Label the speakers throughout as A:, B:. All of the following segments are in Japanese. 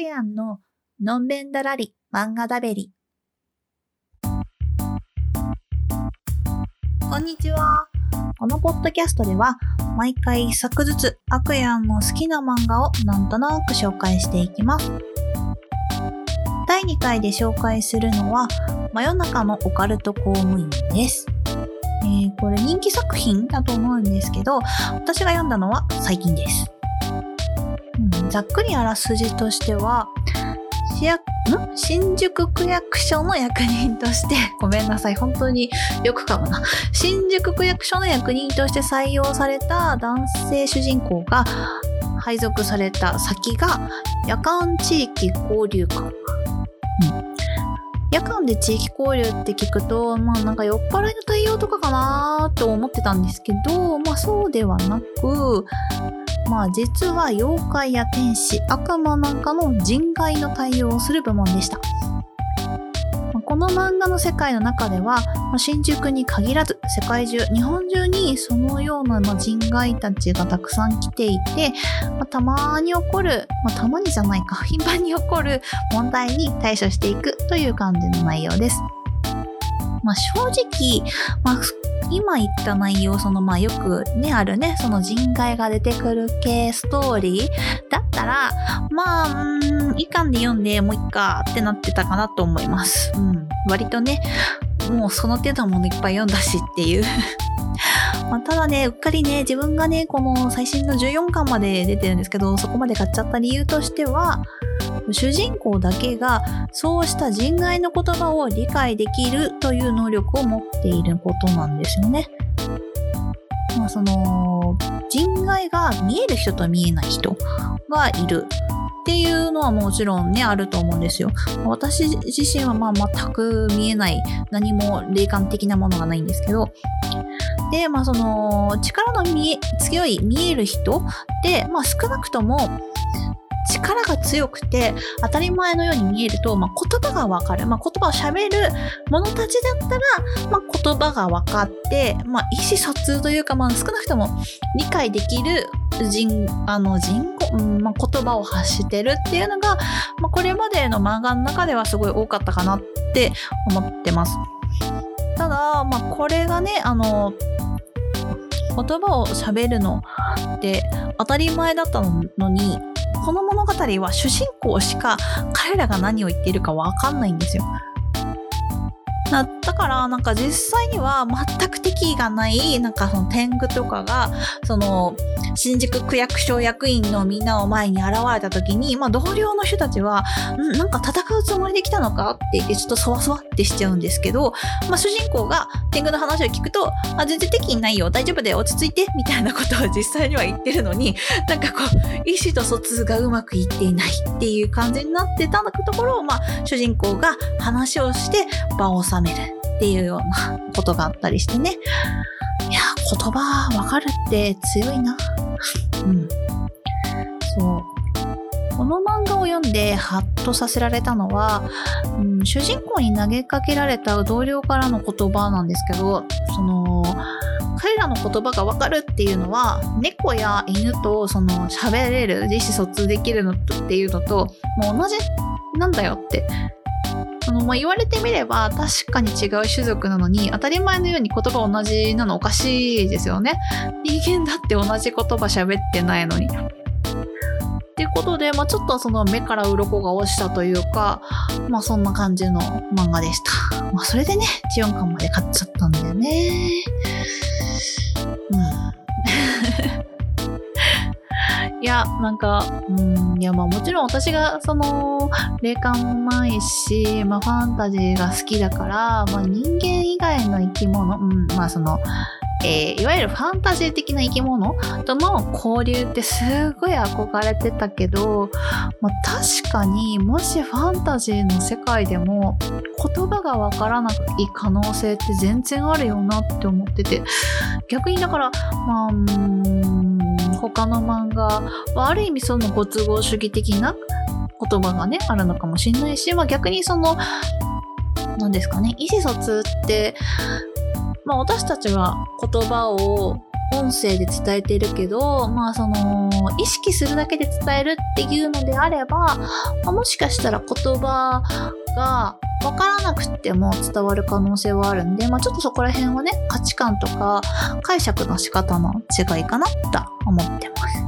A: クヤンののんべんだらり漫画だべり。こんにちは。このポッドキャストでは毎回一作ずつアクヤンの好きな漫画をなんとなく紹介していきます。第2回で紹介するのは真夜中のオカルト公務員です。えーこれ人気作品だと思うんですけど、私が読んだのは最近です。ざっくりあらすじとしては、市役新宿区役所の役人として、ごめんなさい、本当によく噛むな。新宿区役所の役人として採用された男性主人公が配属された先が夜間地域交流館。うん夜間で地域交流って聞くと、まあなんか酔っ払いの対応とかかなと思ってたんですけど、まあそうではなく、まあ実は妖怪や天使、悪魔なんかの人外の対応をする部門でした。この漫画の世界の中では、新宿に限らず世界中、日本中にそのような人外たちがたくさん来ていて、たまに起こる、まあたまにじゃないか、頻繁に起こる問題に対処していくという感じの内容です。まあ正直、まあ今言った内容、そのまあよくね、あるね、その人外が出てくる系ストーリーだったら、まあ、うーん、一巻で読んでもう一かってなってたかなと思います。うん。割とね、もうその手のものいっぱい読んだしっていう。まあ、ただね、うっかりね、自分がね、この最新の14巻まで出てるんですけど、そこまで買っちゃった理由としては、主人公だけがそうした人外の言葉を理解できるという能力を持っていることなんですよね。まあ、その人外が見える人と見えない人がいるっていうのはもちろんねあると思うんですよ。私自身はまあ全く見えない何も霊感的なものがないんですけどでまあその力の見え強い見える人ってまあ少なくとも力が強くて当たり前のように見えると、まあ、言葉がわかる。まあ、言葉を喋る者たちだったら、まあ、言葉が分かって、まあ、意思疎通というか、まあ、少なくとも理解できる人、あの、人語、うんまあ、言葉を発してるっていうのが、まあ、これまでの漫画の中ではすごい多かったかなって思ってます。ただ、まあ、これがね、あの、言葉を喋るのって当たり前だったのに、この物語は主人公しか彼らが何を言っているかわかんないんですよ。なだからなんか実際には全く敵意がないなんかその天狗とかがその新宿区役所役員のみんなを前に現れた時に、まあ、同僚の人たちはんなんか戦うつもりで来たのかって言ってちょっとそわそわってしちゃうんですけど、まあ、主人公が天狗の話を聞くとあ全然敵意ないよ大丈夫で落ち着いてみたいなことを実際には言ってるのに なんかこう意思と疎通がうまくいっていないっていう感じになってたところを、まあ、主人公が話をして場を収めるっていうようなことがあったりしてね。いや言葉わかるって強いな。うん。そう。この漫画を読んでハッとさせられたのは、うん、主人公に投げかけられた同僚からの言葉なんですけどその彼らの言葉がわかるっていうのは猫や犬とその喋れる意思疎通できるのっていうのともう同じなんだよってあのまあ言われてみれば確かに違う種族なのに当たり前のように言葉同じなのおかしいですよね人間だって同じ言葉喋ってないのにっていうことで、まあ、ちょっとその目から鱗が落ちたというか、まあそんな感じの漫画でした。まあそれでね、14巻まで買っちゃったんだよね。いや、なんか、うん、いやまあもちろん私がその、霊感もないし、まあファンタジーが好きだから、まあ人間以外の生き物、うん、まあその、えーいわゆるファンタジー的な生き物との交流ってすごい憧れてたけど、まあ、確かにもしファンタジーの世界でも言葉がわからない可能性って全然あるよなって思ってて。逆にだからまあ他の漫画はある意味そのご都合主義的な言葉がねあるのかもしれないし、まあ、逆にその何ですかね意思疎通ってまあ、私たちは言葉を音声で伝えてるけど、まあその、意識するだけで伝えるっていうのであれば、ま、もしかしたら言葉が分からなくても伝わる可能性はあるんで、まあちょっとそこら辺はね、価値観とか解釈の仕方の違いかなと思ってます。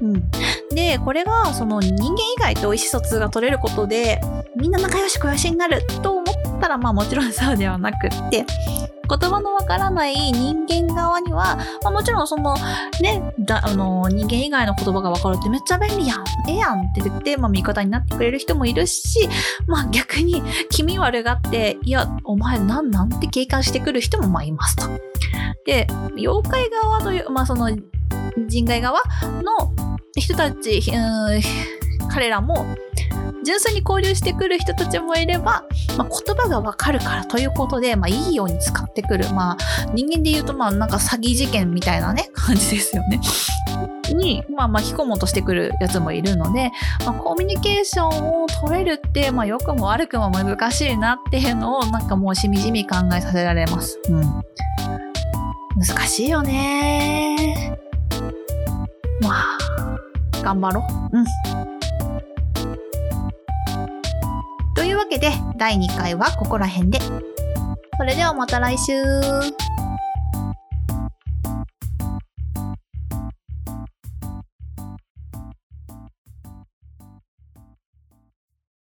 A: うん。で、これがその人間以外と意思疎通が取れることで、みんな仲良し小良しになるとったら、まあもちろんそうではなくって、言葉のわからない人間側には、まあ、もちろんそのねあの人間以外の言葉がわかるってめっちゃ便利やんええやんって言って、まあ、味方になってくれる人もいるし、まあ、逆に気味悪がっていやお前なんなんて警戒してくる人もまあいますと。で妖怪側というまあその人外側の人たち、うん、彼らも純粋に交流してくる人たちもいれば、まあ、言葉がわかるからということで、まあ、いいように使ってくる。まあ、人間で言うと、まあ、なんか詐欺事件みたいなね、感じですよね。に、まあ、巻き込もうとしてくるやつもいるので、まあ、コミュニケーションを取れるって、まあ、良くも悪くも難しいなっていうのを、なんかもうしみじみ考えさせられます。うん。難しいよねまあ、頑張ろう。うん。いうわけで、第2回はここら辺で。それではまた来週。